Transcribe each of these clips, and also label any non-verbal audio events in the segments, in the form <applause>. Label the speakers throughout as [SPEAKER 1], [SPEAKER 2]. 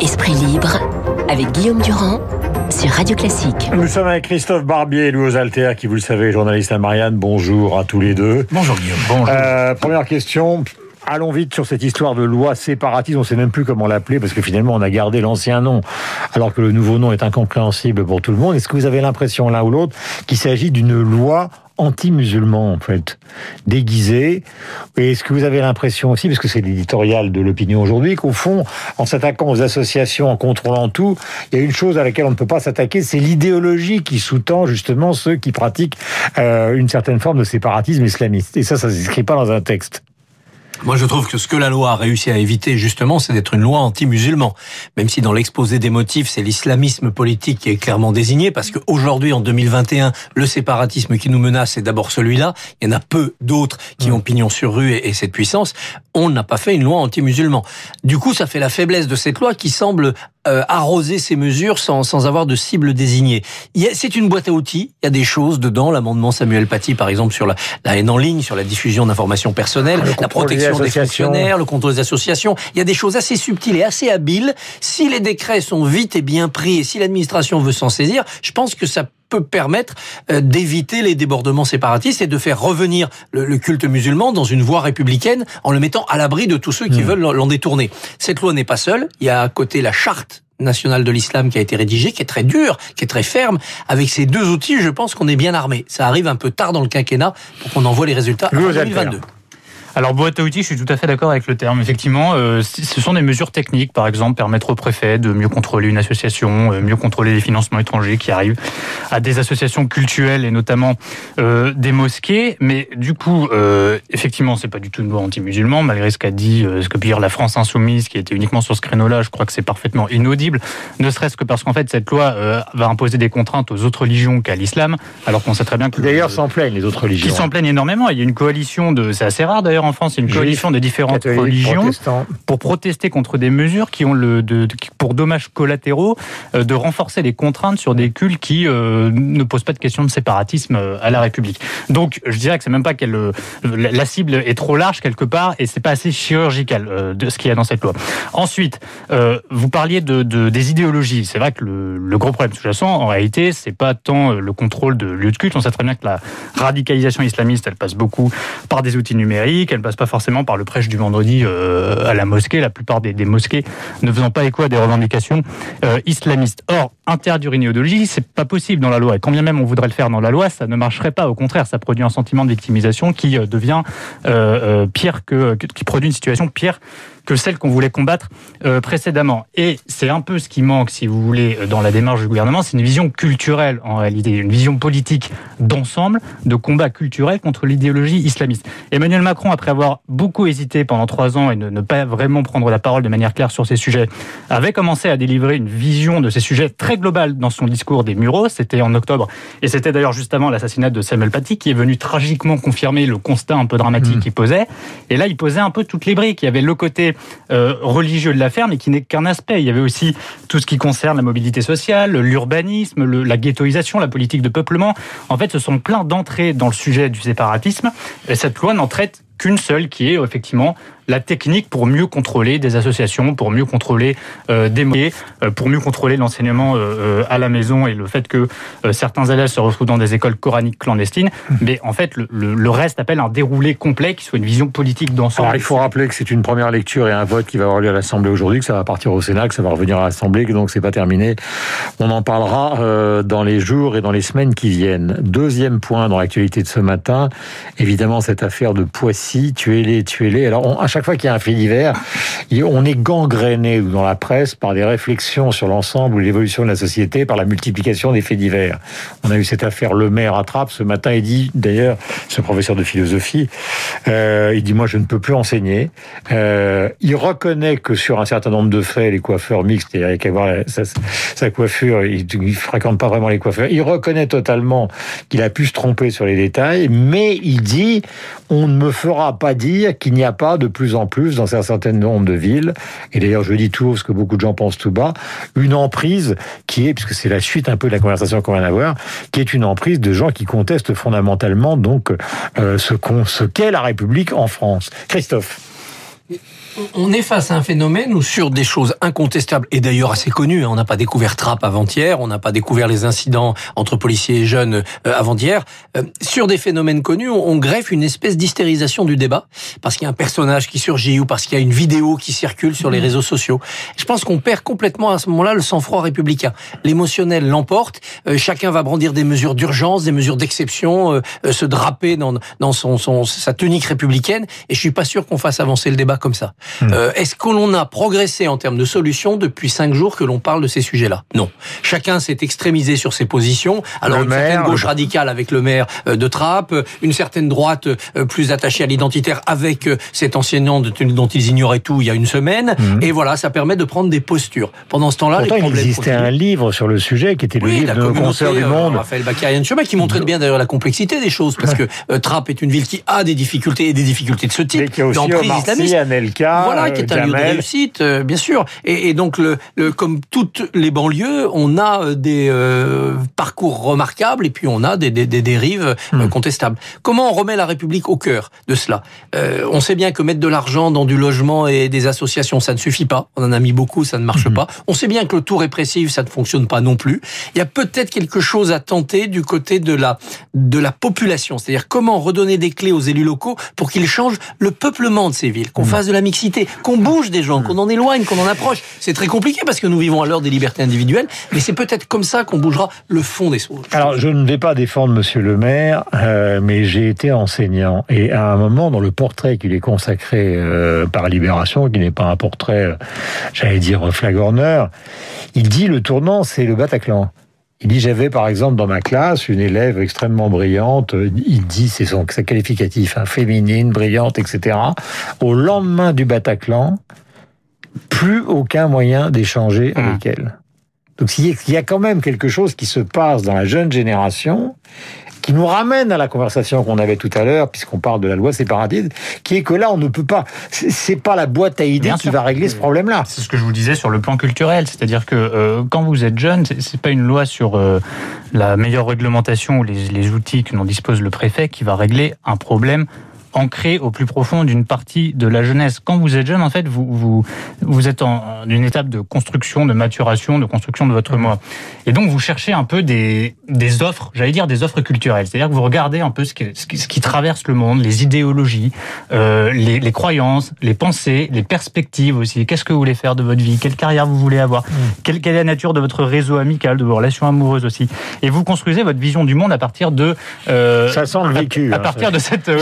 [SPEAKER 1] Esprit libre avec Guillaume Durand sur Radio Classique.
[SPEAKER 2] Nous sommes avec Christophe Barbier et Louis Alter, qui, vous le savez, journaliste à Marianne. Bonjour à tous les deux.
[SPEAKER 3] Bonjour Guillaume. Bonjour.
[SPEAKER 2] Euh, première question. Allons vite sur cette histoire de loi séparatiste. On ne sait même plus comment l'appeler parce que finalement on a gardé l'ancien nom alors que le nouveau nom est incompréhensible pour tout le monde. Est-ce que vous avez l'impression l'un ou l'autre qu'il s'agit d'une loi anti-musulman en fait, déguisée? Et est-ce que vous avez l'impression aussi, parce que c'est l'éditorial de l'opinion aujourd'hui, qu'au fond, en s'attaquant aux associations, en contrôlant tout, il y a une chose à laquelle on ne peut pas s'attaquer, c'est l'idéologie qui sous-tend justement ceux qui pratiquent euh, une certaine forme de séparatisme islamiste. Et ça, ça ne s'inscrit pas dans un texte.
[SPEAKER 3] Moi, je trouve que ce que la loi a réussi à éviter, justement, c'est d'être une loi anti-musulman. Même si dans l'exposé des motifs, c'est l'islamisme politique qui est clairement désigné, parce qu'aujourd'hui, en 2021, le séparatisme qui nous menace, c'est d'abord celui-là. Il y en a peu d'autres qui ont pignon sur rue et, cette puissance. On n'a pas fait une loi anti-musulman. Du coup, ça fait la faiblesse de cette loi qui semble euh, arroser ces mesures sans, sans avoir de cible désignée. C'est une boîte à outils. Il y a des choses dedans. L'amendement Samuel Paty, par exemple, sur la, la haine en ligne, sur la diffusion d'informations personnelles, la protection des fonctionnaires, le contrôle des associations. Il y a des choses assez subtiles et assez habiles. Si les décrets sont vite et bien pris et si l'administration veut s'en saisir, je pense que ça peut permettre euh, d'éviter les débordements séparatistes et de faire revenir le, culte musulman dans une voie républicaine en le mettant à l'abri de tous ceux qui mmh. veulent l'en détourner. Cette loi n'est pas seule. Il y a à côté la charte nationale de l'islam qui a été rédigée, qui est très dure, qui est très ferme. Avec ces deux outils, je pense qu'on est bien armé. Ça arrive un peu tard dans le quinquennat pour qu'on envoie les résultats en 2022.
[SPEAKER 4] Alors boîte à outils, je suis tout à fait d'accord avec le terme. Effectivement, euh, ce sont des mesures techniques, par exemple, permettre au préfet de mieux contrôler une association, euh, mieux contrôler les financements étrangers qui arrivent à des associations cultuelles et notamment euh, des mosquées. Mais du coup, effectivement, c'est pas du tout une loi anti-musulman, malgré ce qu'a dit, ce que peut dire la France insoumise, qui était uniquement sur ce créneau-là. Je crois que c'est parfaitement inaudible, ne serait-ce que parce qu'en fait, cette loi va imposer des contraintes aux autres religions qu'à l'islam, alors qu'on sait très bien que
[SPEAKER 2] d'ailleurs s'en plaignent les autres religions.
[SPEAKER 4] Qui s'en plaignent énormément. Il y a une coalition de, c'est assez rare d'ailleurs en France, c'est une coalition de différentes religions pour protester contre des mesures qui ont le, de, pour dommages collatéraux euh, de renforcer les contraintes sur des cultes qui euh, ne posent pas de question de séparatisme euh, à la République. Donc, je dirais que c'est même pas qu'elle la cible est trop large quelque part et c'est pas assez chirurgical de ce qu'il y a dans cette loi. Ensuite, vous parliez de, de des idéologies. C'est vrai que le, le gros problème sous-jacent, en réalité, c'est pas tant le contrôle de lieux de culte. On sait très bien que la radicalisation islamiste, elle passe beaucoup par des outils numériques, elle passe pas forcément par le prêche du vendredi euh, à la mosquée, la plupart des, mosquées ne faisant pas écho à des revendications euh, islamistes. Or, interdire une idéologie, c'est pas possible dans la loi. Et quand bien même on voudrait le faire dans la loi, ça ne marcherait pas. Au contraire, ça produit un sentiment de victimisation qui euh, devient pire que, qui produit une situation pire que celle qu'on voulait combattre euh, précédemment. Et c'est un peu ce qui manque, si vous voulez, dans la démarche du gouvernement, c'est une vision culturelle en réalité, une vision politique d'ensemble, de combat culturel contre l'idéologie islamiste. Emmanuel Macron, après avoir beaucoup hésité pendant trois ans et ne, ne, pas vraiment prendre la parole de manière claire sur ces sujets, avait commencé à délivrer une vision de ces sujets très globale dans son discours des Mureaux. C'était en octobre, et c'était d'ailleurs juste avant l'assassinat de Samuel Paty, qui est venu tragiquement confirmer le constat un peu dramatique mmh. qu'il posait. Et là, il posait un peu toutes les briques. Il y avait le côté euh, religieux de l'affaire, mais qui n'est qu'un aspect. Il y avait aussi tout ce qui concerne la mobilité sociale, l'urbanisme, la ghettoisation, la politique de peuplement. En fait, ce sont plein d'entrées dans le sujet du séparatisme. Et cette loi n'en traite qu'une seule, qui est effectivement la technique pour mieux contrôler des associations, pour mieux contrôler euh, des moyens, euh, pour mieux contrôler l'enseignement euh, à la maison et le fait que certains élèves se retrouvent dans des écoles coraniques clandestines. Mmh. Mais en fait, le, le, reste appelle un déroulé complet qui soit une vision politique d'ensemble.
[SPEAKER 2] Alors il faut rappeler que c'est une première lecture et un vote qui va avoir lieu à l'Assemblée aujourd'hui, que ça va partir au Sénat, que ça va revenir à l'Assemblée, que donc c'est pas terminé. On en parlera dans les jours et dans les semaines qui viennent. Deuxième point dans l'actualité de ce matin, évidemment cette affaire de Poissy, tuez-les, tuez-les. Alors on, à chaque fois qu'il y a un fait divers, on est gangréné dans la presse par des réflexions sur l'ensemble ou l'évolution de la société par la multiplication des faits divers. On a eu cette affaire Le Maire attrape ce matin. Il dit d'ailleurs, ce professeur de philosophie, euh, il dit moi je ne peux plus enseigner. Euh, il reconnaît que sur un certain nombre de faits, les coiffeurs mixtes, et avec avoir sa, sa coiffure, il, il fréquente pas vraiment les coiffeurs. Il reconnaît totalement qu'il a pu se tromper sur les détails, mais il dit on ne me fera pas dire qu'il n'y a pas de plus en plus dans un certain nombre de villes, et d'ailleurs je dis tout haut ce que beaucoup de gens pensent tout bas, une emprise qui est, puisque c'est la suite un peu de la conversation qu'on vient d'avoir, qui est une emprise de gens qui contestent fondamentalement donc euh, ce qu'est la République en France. Christophe
[SPEAKER 3] on est face à un phénomène où sur des choses incontestables et d'ailleurs assez connues, hein, on n'a pas découvert Trappe avant-hier, on n'a pas découvert les incidents entre policiers et jeunes euh, avant-hier, euh, sur des phénomènes connus, on, greffe une espèce d'hystérisation du débat parce qu'il y a un personnage qui surgit ou parce qu'il y a une vidéo qui circule sur les mmh. réseaux sociaux. Je pense qu'on perd complètement à ce moment-là le sang-froid républicain. L'émotionnel l'emporte, euh, chacun va brandir des mesures d'urgence, des mesures d'exception, se draper dans, dans son, son, sa tunique républicaine et je suis pas sûr qu'on fasse avancer le débat comme ça. Hmm. Euh, est-ce que l'on a progressé en termes de solutions depuis cinq jours que l'on parle de ces sujets-là? Non. Chacun s'est extrémisé sur ses positions. Alors une certaine gauche radicale avec le maire euh, de Trappes, une certaine droite euh, plus attachée à l'identitaire avec cet enseignant dont ils ignoraient tout il y a une semaine. Hmm. Et voilà, ça permet de prendre des postures. Pendant ce temps-là,
[SPEAKER 2] il existait un livre sur le sujet qui était le livre de du Monde.
[SPEAKER 3] Raphaël Bakarian Chemin qui montrait bien d'ailleurs la complexité des choses parce <laughs> que Trappes est une ville qui a des difficultés et des difficultés de ce type. Mais
[SPEAKER 2] qui a aussi
[SPEAKER 3] Voilà, qui est un lieu de réussite, euh, bien sûr. Et, et donc, le, le, comme toutes les banlieues, on a euh, des euh, parcours remarquables et puis on a des, des, des dérives hmm. contestables. Comment on remet la République au cœur de cela? On sait bien que mettre de l'argent dans du logement et des associations, ça ne suffit pas. On en a mis beaucoup, ça ne marche hmm. pas. On sait bien que le tout répressif, ça ne fonctionne pas non plus. Il y a peut-être quelque chose à tenter du côté de la de la population, c'est-à-dire comment redonner des clés aux élus locaux pour qu'ils changent le peuplement de ces villes, qu'on hmm. fasse de la mixité, qu'on bouge des gens, qu'on en éloigne, qu'on en approche. C'est très compliqué parce que nous vivons à l'heure des libertés individuelles, mais c'est peut-être comme ça qu'on bougera le fond des choses.
[SPEAKER 2] Alors, je ne vais pas défendre Monsieur le maire, euh, mais j'ai été enseignant et à un moment dans le portrait qu'il est consacré euh, par Libération, qui n'est pas un portrait, euh, j'allais dire flagorneur, il dit le tournant, c'est le Bataclan. Il dit j'avais par exemple dans ma classe une élève extrêmement brillante. Il dit c'est son sa qualificatif, hein, féminine, brillante, etc. Au lendemain du Bataclan, plus aucun moyen d'échanger mmh. avec elle. Donc il y a quand même quelque chose qui se passe dans la jeune génération qui nous ramène à la conversation qu'on avait tout à l'heure, puisqu'on parle de la loi séparatiste, qui est que là, on ne peut pas. C'est pas la boîte à idées qui va régler ce problème-là.
[SPEAKER 4] C'est ce que je vous disais sur le plan culturel, c'est-à-dire que euh, quand vous êtes jeune, c'est pas une loi sur euh, la meilleure réglementation ou les, les outils que dont dispose le préfet qui va régler un problème ancré au plus profond d'une partie de la jeunesse. Quand vous êtes jeune, en fait, vous, vous, vous êtes en une étape de construction, de maturation, de construction de votre moi. Et donc, vous cherchez un peu des, des offres, j'allais dire des offres culturelles. C'est-à-dire que vous regardez un peu ce qui, ce qui, traverse le monde, les idéologies, euh, les, les, croyances, les pensées, les perspectives aussi. Qu'est-ce que vous voulez faire de votre vie? Quelle carrière vous voulez avoir? Quelle, quelle, est la nature de votre réseau amical, de vos relations amoureuses aussi? Et vous construisez votre vision du monde à partir de...
[SPEAKER 2] Euh, ça sent le vécu.
[SPEAKER 4] À, à hein, partir de cette... Euh,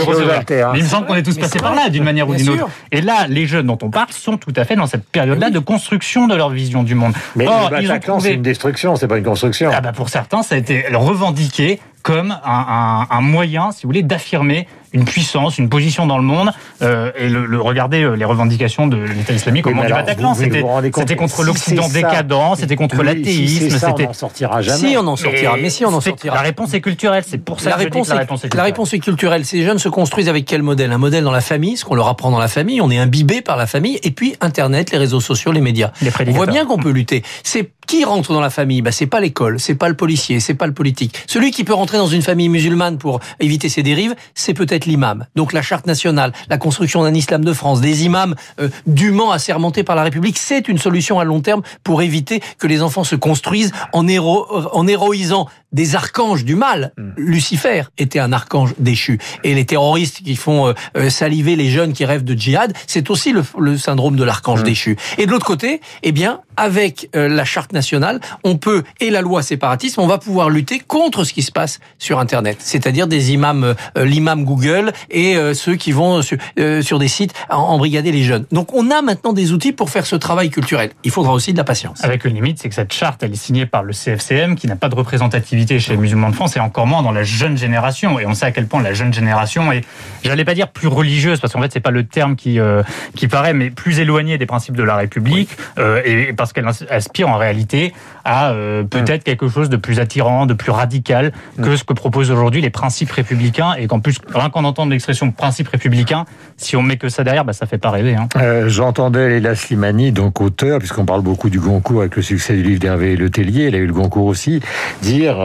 [SPEAKER 4] mais il me semble qu'on est tous passés par là, d'une manière ou d'une autre. Et là, les jeunes dont on parle sont tout à fait dans cette période-là de construction de leur vision du monde.
[SPEAKER 2] Mais Or, le c'est une destruction, c'est pas une construction.
[SPEAKER 4] Ah bah pour certains, ça a été revendiqué comme un, un, un moyen, si vous voulez, d'affirmer une puissance, une position dans le monde. Euh, et le, le, regardez euh, les revendications de l'État islamique au moment du Bataclan. C'était contre l'Occident décadent, c'était contre l'athéisme.
[SPEAKER 2] Si on n'en sortira jamais.
[SPEAKER 3] Si on en sortira, mais si on en sortira.
[SPEAKER 4] La réponse est culturelle. C'est pour ça
[SPEAKER 3] la
[SPEAKER 4] que
[SPEAKER 3] réponse,
[SPEAKER 4] je dis que la réponse est culturelle.
[SPEAKER 3] La réponse est culturelle. Ces jeunes se construisent avec quel modèle? Un modèle dans la famille, ce qu'on leur apprend dans la famille. On est imbibé par la famille. Et puis Internet, les réseaux sociaux, les médias. on voit bien qu'on peut lutter. C'est qui rentre dans la famille? Bah, c'est pas l'école, c'est pas le policier, c'est pas le politique. Celui qui peut rentrer dans une famille musulmane pour éviter ses dérives, c'est peut-être l'imam. Donc la charte nationale, la construction d'un islam de France, des imams euh, dûment assermentés par la République, c'est une solution à long terme pour éviter que les enfants se construisent en, héro en héroïsant des archanges du mal. Hmm. Lucifer était un archange déchu. Et les terroristes qui font euh, euh, saliver les jeunes qui rêvent de djihad, c'est aussi le, le, syndrome de l'archange hmm. déchu. Et de l'autre côté, eh bien, avec euh, la charte nationale, on peut, et la loi séparatisme, on va pouvoir lutter contre ce qui se passe sur Internet. C'est-à-dire des imams, l'imam Google et ceux qui vont sur, sur des sites embrigader les jeunes. Donc on a maintenant des outils pour faire ce travail culturel. Il faudra aussi de la patience.
[SPEAKER 4] Avec une limite, c'est que cette charte, elle est signée par le CFCM qui n'a pas de représentativité chez les musulmans de France et encore moins dans la jeune génération. Et on sait à quel point la jeune génération est, j'allais pas dire plus religieuse, parce qu'en fait c'est pas le terme qui euh, qui paraît, mais plus éloignée des principes de la République, euh, et parce qu'elle aspire en réalité à euh, peut-être quelque chose de plus attirant, de plus radical que ce que proposent aujourd'hui les principes républicains, et qu'en plus rien qu'en entendre l'expression principe républicain, si on met que ça derrière, bah, ça fait pas rêver. Hein.
[SPEAKER 2] J'entendais Léla Slimani, donc auteur, puisqu'on parle beaucoup du Goncourt avec le succès du livre d'Hervé Letellier, il a eu le Goncourt aussi, dire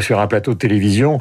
[SPEAKER 2] sur un plateau de télévision,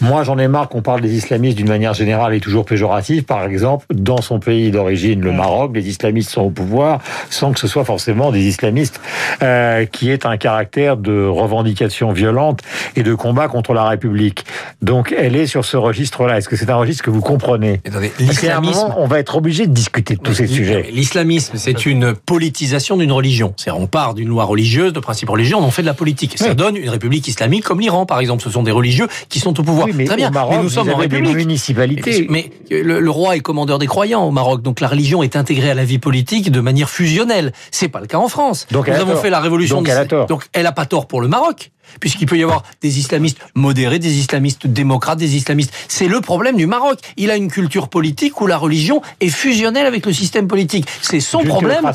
[SPEAKER 2] moi j'en ai marre qu'on parle des islamistes d'une manière générale et toujours péjorative. Par exemple, dans son pays d'origine, le Maroc, les islamistes sont au pouvoir sans que ce soit forcément des islamistes euh, qui aient un caractère de revendication violente et de combat contre la République. Donc elle est sur ce registre-là. Est-ce que c'est un registre que vous comprenez? L'islamisme, on va être obligé de discuter de tous ces sujets.
[SPEAKER 3] L'islamisme, c'est une politisation d'une religion. C'est on part d'une loi religieuse, de principes religieux, on en fait de la politique. Ça donne une république islamique comme l'Iran, par exemple. Ce sont des religieux qui sont au pouvoir.
[SPEAKER 2] mais
[SPEAKER 3] Très bien.
[SPEAKER 2] Maroc, mais nous sommes en république. Des municipalités.
[SPEAKER 3] Mais, le, roi est commandeur des croyants au Maroc, donc la religion est intégrée à la vie politique de manière fusionnelle. C'est pas le cas en France. Donc nous avons fait la révolution.
[SPEAKER 2] Donc, elle a tort.
[SPEAKER 3] donc elle a pas tort pour le Maroc puisqu'il peut y avoir des islamistes modérés, des islamistes démocrates, des islamistes. C'est le problème du Maroc. Il a une culture politique où la religion est fusionnelle avec le système politique. C'est son problème.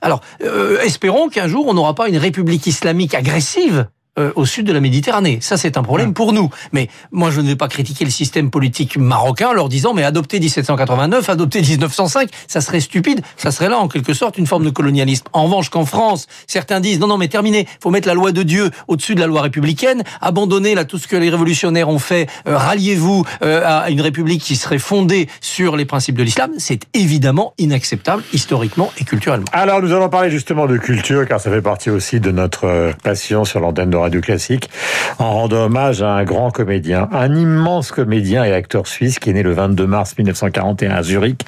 [SPEAKER 3] Alors, euh, espérons qu'un jour on n'aura pas une république islamique agressive euh, au sud de la Méditerranée. Ça, c'est un problème pour nous. Mais moi, je ne vais pas critiquer le système politique marocain en leur disant, mais adopter 1789, adopter 1905, ça serait stupide. Ça serait là, en quelque sorte, une forme de colonialisme. En revanche, qu'en France, certains disent, non, non, mais terminé, faut mettre la loi de Dieu au-dessus de la loi républicaine, abandonner là tout ce que les révolutionnaires ont fait, euh, ralliez-vous euh, à une république qui serait fondée sur les principes de l'islam, c'est évidemment inacceptable, historiquement et culturellement.
[SPEAKER 2] Alors, nous allons parler justement de culture, car ça fait partie aussi de notre passion sur l'antenne de Radio Classique, en rendant hommage à un grand comédien, un immense comédien et acteur suisse qui est né le 22 mars 1941 à Zurich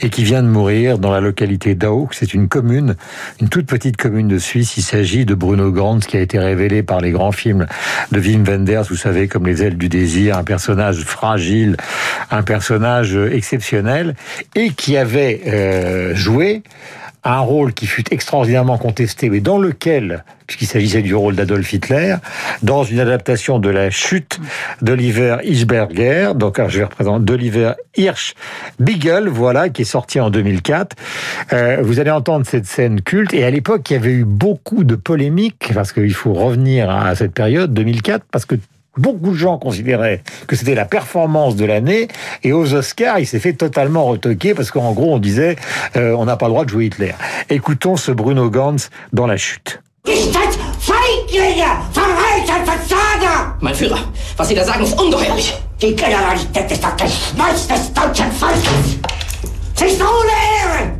[SPEAKER 2] et qui vient de mourir dans la localité d'Auk. C'est une commune, une toute petite commune de Suisse. Il s'agit de Bruno Gantz qui a été révélé par les grands films de Wim Wenders, vous savez, comme Les ailes du désir, un personnage fragile, un personnage exceptionnel et qui avait euh, joué un rôle qui fut extraordinairement contesté, mais dans lequel, puisqu'il s'agissait du rôle d'Adolf Hitler, dans une adaptation de la chute d'Oliver Hirschberger, donc je vais représenter d'Oliver Hirsch Beagle, voilà, qui est sorti en 2004. Euh, vous allez entendre cette scène culte, et à l'époque, il y avait eu beaucoup de polémiques, parce qu'il faut revenir à cette période, 2004, parce que Beaucoup de gens considéraient que c'était la performance de l'année et aux Oscars, il s'est fait totalement retoquer parce qu'en gros, on disait euh, on n'a pas le droit de jouer Hitler. Écoutons ce Bruno Gantz dans La Chute.
[SPEAKER 5] Mein Führer, was Sie da sagen, ist ungeheuerlich. Die Generalität ist das Geschmeiß des deutschen Volkes. Sie ist ohne Ehre.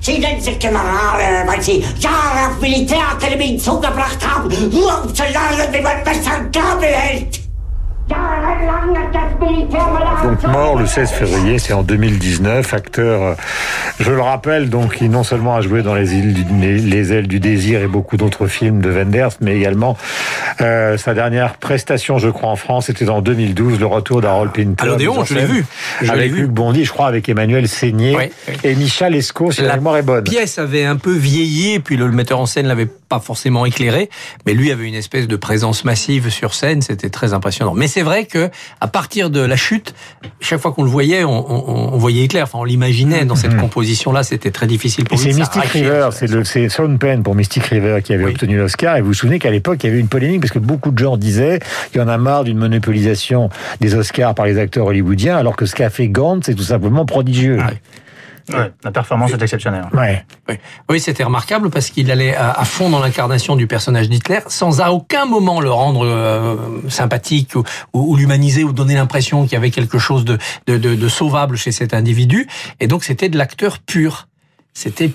[SPEAKER 5] Sie nennen sich Generale, weil Sie Jahre auf Militärakademien zugebracht haben, nur um zu lernen, wie man Messer und Gabel hält.
[SPEAKER 2] Donc mort le 16 février, c'est en 2019. Acteur, euh, je le rappelle, donc qui non seulement a joué dans les, îles les ailes du désir et beaucoup d'autres films de Wenders, mais également euh, sa dernière prestation, je crois, en France, c'était en 2012, le retour d'Harold Pinter.
[SPEAKER 3] À l'Odéon, je l'ai vu.
[SPEAKER 2] Je avec Luc Bondy, je crois, avec Emmanuel Seigné et Michel Esco, si la mémoire est bonne.
[SPEAKER 3] La pièce avait un peu vieilli, puis le metteur en scène l'avait pas forcément éclairé, mais lui avait une espèce de présence massive sur scène, c'était très impressionnant. Mais c'est vrai que à partir de la chute, chaque fois qu'on le voyait, on, voyait Hitler, enfin on l'imaginait dans cette mhm. composition-là, c'était très difficile pour lui.
[SPEAKER 2] C'est Mystic River, c'est Sean Penn pour Mystic River qui avait obtenu l'Oscar, et vous vous souvenez qu'à l'époque il y avait une polémique parce que beaucoup de gens disaient qu'il y en a marre d'une monopolisation des Oscars par les acteurs hollywoodiens, alors que ce qu'a fait Gantz c'est tout simplement prodigieux. Ah
[SPEAKER 4] la performance est exceptionnelle.
[SPEAKER 2] Ouais.
[SPEAKER 3] Oui, c'était remarquable parce qu'il allait à fond dans l'incarnation du personnage d'Hitler sans à aucun moment le rendre euh, sympathique ou, l'humaniser ou donner l'impression qu'il y avait quelque chose de, de, sauvable chez cet individu. Et donc c'était de l'acteur pur. C'était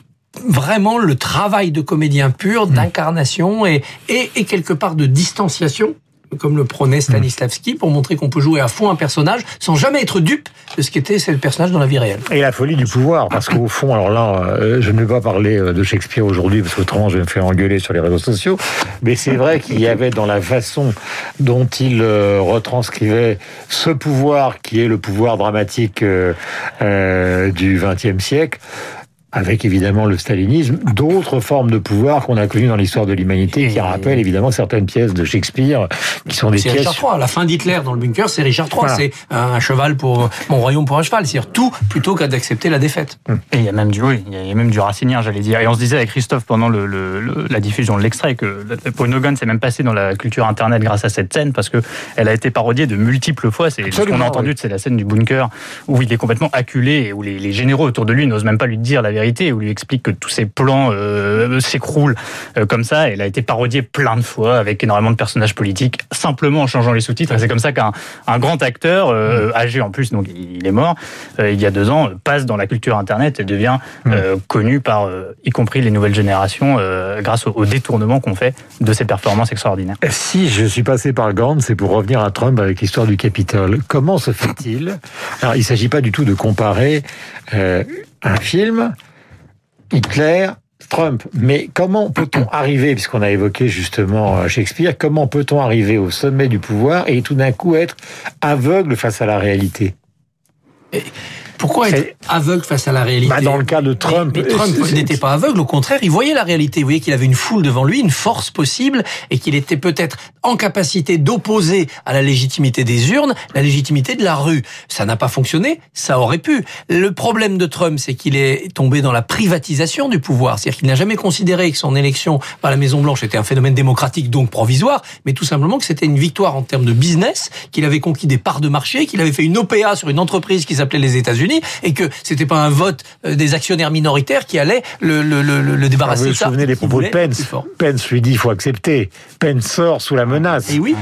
[SPEAKER 3] vraiment le travail de comédien pur, mmh. d'incarnation et, et, et, quelque part de distanciation comme le prônait Stanislavski, pour montrer qu'on peut jouer à fond un personnage sans jamais être dupe de ce qu'était ce personnage dans la vie réelle.
[SPEAKER 2] Et la folie du pouvoir, parce qu'au fond, alors là, euh, je ne vais pas parler euh, de Shakespeare aujourd'hui, parce qu'autrement je vais me faire engueuler sur les réseaux sociaux, mais c'est vrai <laughs> qu'il y avait dans la façon dont il euh, retranscrivait ce pouvoir qui est le pouvoir dramatique du XXe siècle, avec évidemment le stalinisme, d'autres formes de pouvoir qu'on a connues dans l'histoire de l'humanité, qui rappellent évidemment certaines pièces de Shakespeare, qui sont des pièces...
[SPEAKER 3] Richard III, la fin d'Hitler dans le bunker, c'est Richard III, c'est un cheval pour mon royaume pour un cheval, c'est-à-dire tout plutôt qu'à d'accepter la défaite.
[SPEAKER 4] Et il y a même du, oui, il y a même du racinien, j'allais dire. Et on se disait avec Christophe pendant le, la diffusion de l'extrait que Paul Hogan s'est même passé dans la culture internet grâce à cette scène, parce que elle a été parodiée de multiples fois. C'est ce qu'on a entendu, c'est la scène du bunker où il est complètement acculé et où les, les généraux autour de lui n'osent même pas lui dire la vérité, où lui explique que tous ses plans euh, s'écroulent euh, comme ça. Elle a été parodiée plein de fois avec énormément de personnages politiques, simplement en changeant les sous-titres. Et c'est comme ça qu'un un grand acteur, euh, âgé en plus, donc il est mort, il y a deux ans, passe dans la culture Internet et devient connu par, y compris les nouvelles générations, grâce au, détournement qu'on fait de ses performances extraordinaires.
[SPEAKER 2] Si je suis passé par Gand, c'est pour revenir à Trump avec l'histoire du Capitole. Comment se fait-il? Alors, il ne s'agit pas du tout de comparer un film Hitler, Trump. Mais comment peut-on arriver, puisqu'on a évoqué justement euh, Shakespeare, comment peut-on arriver au sommet du pouvoir et tout d'un coup être aveugle face à la réalité?
[SPEAKER 3] Pourquoi être aveugle face à la réalité
[SPEAKER 2] bah Dans le cas de Trump,
[SPEAKER 3] mais, Trump n'était pas aveugle, au contraire, il voyait la réalité. Vous voyez qu'il avait une foule devant lui, une force possible, et qu'il était peut-être en capacité d'opposer à la légitimité des urnes la légitimité de la rue. Ça n'a pas fonctionné, ça aurait pu. Le problème de Trump, c'est qu'il est tombé dans la privatisation du pouvoir, c'est-à-dire qu'il n'a jamais considéré que son élection par la Maison Blanche était un phénomène démocratique, donc provisoire, mais tout simplement que c'était une victoire en termes de business, qu'il avait conquis des parts de marché, qu'il avait fait une OPA sur une entreprise qui s'appelait les États-Unis et que c'était pas un vote euh, des actionnaires minoritaires qui allait le, le, le, le débarrasser
[SPEAKER 2] vous vous souvenez des propos de Pence Pence lui dit il faut accepter. Pence sort sous la menace.
[SPEAKER 3] Et oui.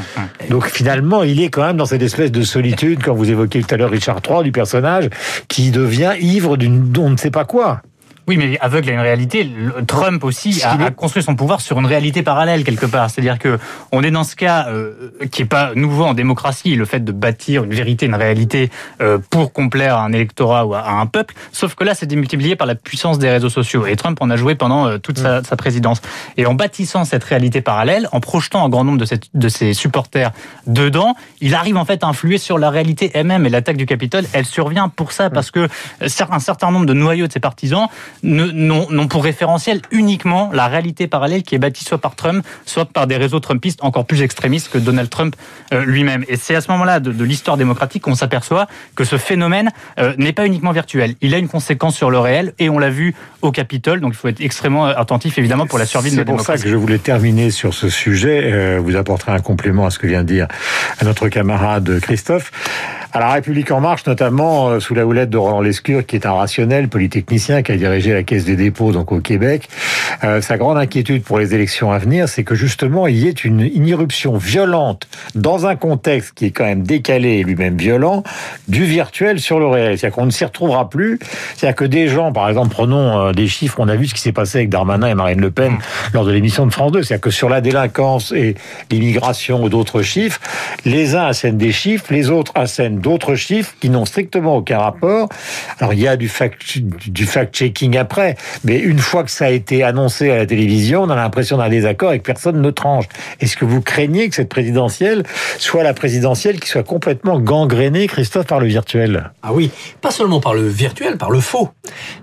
[SPEAKER 2] Donc finalement, il est quand même dans cette espèce de solitude, quand vous évoquiez tout à l'heure Richard III, du personnage, qui devient ivre d'une on ne sait pas quoi.
[SPEAKER 4] Oui, mais aveugle à une réalité. Trump aussi a, construit son pouvoir sur une réalité parallèle quelque part. C'est-à-dire que on est dans ce cas euh, qui est pas nouveau en démocratie, le fait de bâtir une vérité, une réalité euh, pour complaire à un électorat ou à, un peuple. Sauf que là, c'est démultiplié par la puissance des réseaux sociaux. Et Trump en a joué pendant euh, toute sa, sa, présidence. Et en bâtissant cette réalité parallèle, en projetant un grand nombre de, cette, de ses supporters dedans, il arrive en fait à influer sur la réalité elle-même. Et l'attaque du Capitole, elle survient pour ça parce que un certain nombre de noyaux de ses partisans n'ont pour référentiel uniquement la réalité parallèle qui est bâtie soit par Trump, soit par des réseaux trumpistes encore plus extrémistes que Donald Trump euh, lui-même. Et c'est à ce moment-là de, l'histoire démocratique qu'on s'aperçoit que ce phénomène euh, n'est pas uniquement virtuel. Il a une conséquence sur le réel et on l'a vu au Capitole. Donc il faut être extrêmement attentif évidemment pour la survie de
[SPEAKER 2] notre
[SPEAKER 4] démocratie.
[SPEAKER 2] C'est pour ça que je voulais terminer sur ce sujet. Euh, vous apporterez un complément à ce que vient de dire notre camarade Christophe. À la République en marche, notamment sous la houlette de Roland Lescure, qui est un rationnel polytechnicien qui a dirigé la Caisse des dépôts donc au Québec. Euh, sa grande inquiétude pour les élections à venir, c'est que justement il y ait une, une, irruption violente dans un contexte qui est quand même décalé et lui-même violent du virtuel sur le réel. C'est-à-dire qu'on ne s'y retrouvera plus. C'est-à-dire que des gens, par exemple, prenons euh, des chiffres, on a vu ce qui s'est passé avec Darmanin et Marine Le Pen lors de l'émission de France 2. C'est-à-dire que sur la délinquance et l'immigration ou d'autres chiffres, les uns assènent des chiffres, les autres assènent d'autres chiffres qui n'ont strictement aucun rapport. Alors il y a du fact, après mais une fois que ça a été annoncé à la télévision, on a l'impression d'un désaccord et que personne ne tranche. Est-ce que vous craignez que cette présidentielle soit la présidentielle qui soit complètement gangrénée, Christophe, par le virtuel?
[SPEAKER 3] Ah oui, pas seulement par le virtuel, par le faux.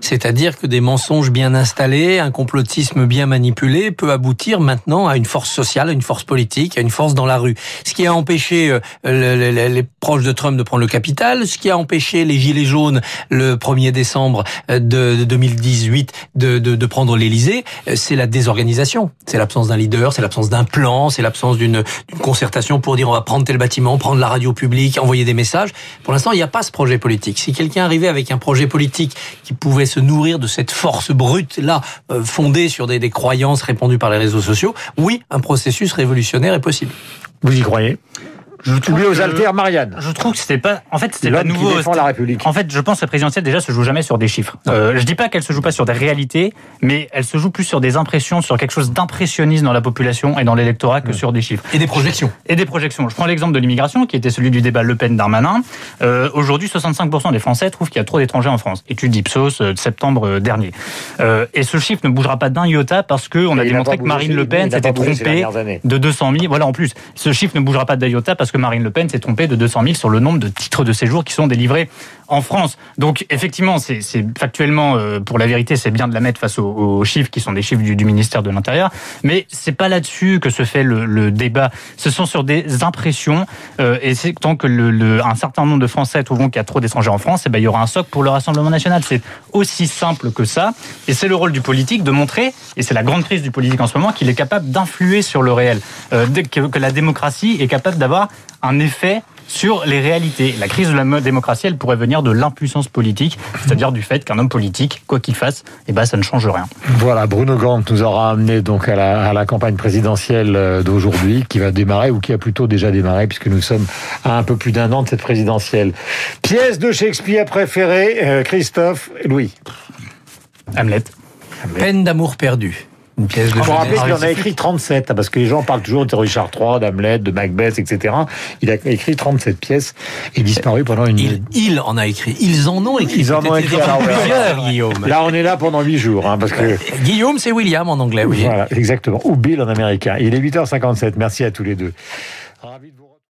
[SPEAKER 3] C'est-à-dire que des mensonges bien installés, un complotisme bien manipulé peut aboutir maintenant à une force sociale, à une force politique, à une force dans la rue. Ce qui a empêché euh, les proches de Trump de prendre le capital, ce qui a empêché les Gilets jaunes le 1er décembre euh, de 2018 de, prendre l'Élysée, euh, c'est la désorganisation. C'est l'absence d'un leader, c'est l'absence d'un plan, c'est l'absence d'une concertation pour dire on va prendre tel bâtiment, prendre la radio publique, envoyer des messages. Pour l'instant, il n'y a pas ce projet politique. Si quelqu'un arrivait avec un projet politique qui pouvait se nourrir de cette force brute là, euh, fondée sur des croyances répandues par les réseaux sociaux, oui, un processus révolutionnaire est possible.
[SPEAKER 2] Vous y croyez? Je trouve aux altères Marianne.
[SPEAKER 4] Je trouve que c'était pas. En fait, c'était pas nouveau.
[SPEAKER 2] Qui la République.
[SPEAKER 4] En fait, je pense que la présidentielle déjà se joue jamais sur des chiffres. Euh, je dis pas qu'elle se joue pas sur des réalités, mais elle se joue plus sur des impressions, sur quelque chose d'impressionniste dans la population et dans l'électorat que sur des chiffres.
[SPEAKER 3] Et des projections.
[SPEAKER 4] Et des projections. Je prends l'exemple de l'immigration, qui était celui du débat Le Pen-Darmanin. Euh, Aujourd'hui, 65% des Français trouvent qu'il y a trop d'étrangers en France. Étude Ipsos euh, de septembre euh, dernier. Euh, et ce chiffre ne bougera pas d'un iota parce que on a démontré que Marine Le Pen s'était trompée de 200 000. Voilà, en plus, ce chiffre ne bougera pas d'un iota parce que Marine Le Pen s'est trompée de 200 000 sur le nombre de titres de séjour qui sont délivrés en France. Donc effectivement, c'est factuellement, euh, pour la vérité, c'est bien de la mettre face aux, chiffres qui sont des chiffres du, ministère de l'Intérieur, mais c'est pas là-dessus que se fait le, débat. Ce sont sur des impressions, euh, et tant que le, un certain nombre de Français trouveront qu'il y a trop d'étrangers en France, et eh ben il y aura un socle pour le Rassemblement national. C'est aussi simple que ça, et c'est le rôle du politique de montrer, et c'est la grande crise du politique en ce moment, qu'il est capable d'influer sur le réel, euh, que la démocratie est capable d'avoir un effet sur les réalités. La crise de la démocratie, elle pourrait venir de l'impuissance politique, c'est-à-dire du fait qu'un homme politique, quoi qu'il fasse, eh ben, ça ne change rien.
[SPEAKER 2] Voilà, Bruno Gant nous aura amené donc à la, à la campagne présidentielle euh, d'aujourd'hui, qui va démarrer, ou qui a plutôt déjà démarré, puisque nous sommes à un peu plus d'un an de cette présidentielle. Pièce de Shakespeare préférée, euh, Christophe, Louis.
[SPEAKER 4] Hamlet.
[SPEAKER 3] Peine d'amour perdu.
[SPEAKER 2] Une pièce de ah, qu'il en a écrit 37, hein, parce que les gens parlent toujours de Richard III, d'Hamlet, de Macbeth, etc. Il a écrit 37 pièces et disparu pendant une...
[SPEAKER 3] Il, il en a écrit. Ils en ont écrit.
[SPEAKER 2] Ils en ont écrit. plusieurs, Guillaume. Là, on est là pendant 8 jours. Hein, parce que...
[SPEAKER 3] Guillaume, c'est William en anglais. Oui.
[SPEAKER 2] Voilà, exactement. Ou Bill en américain. Il est 8h57. Merci à tous les deux.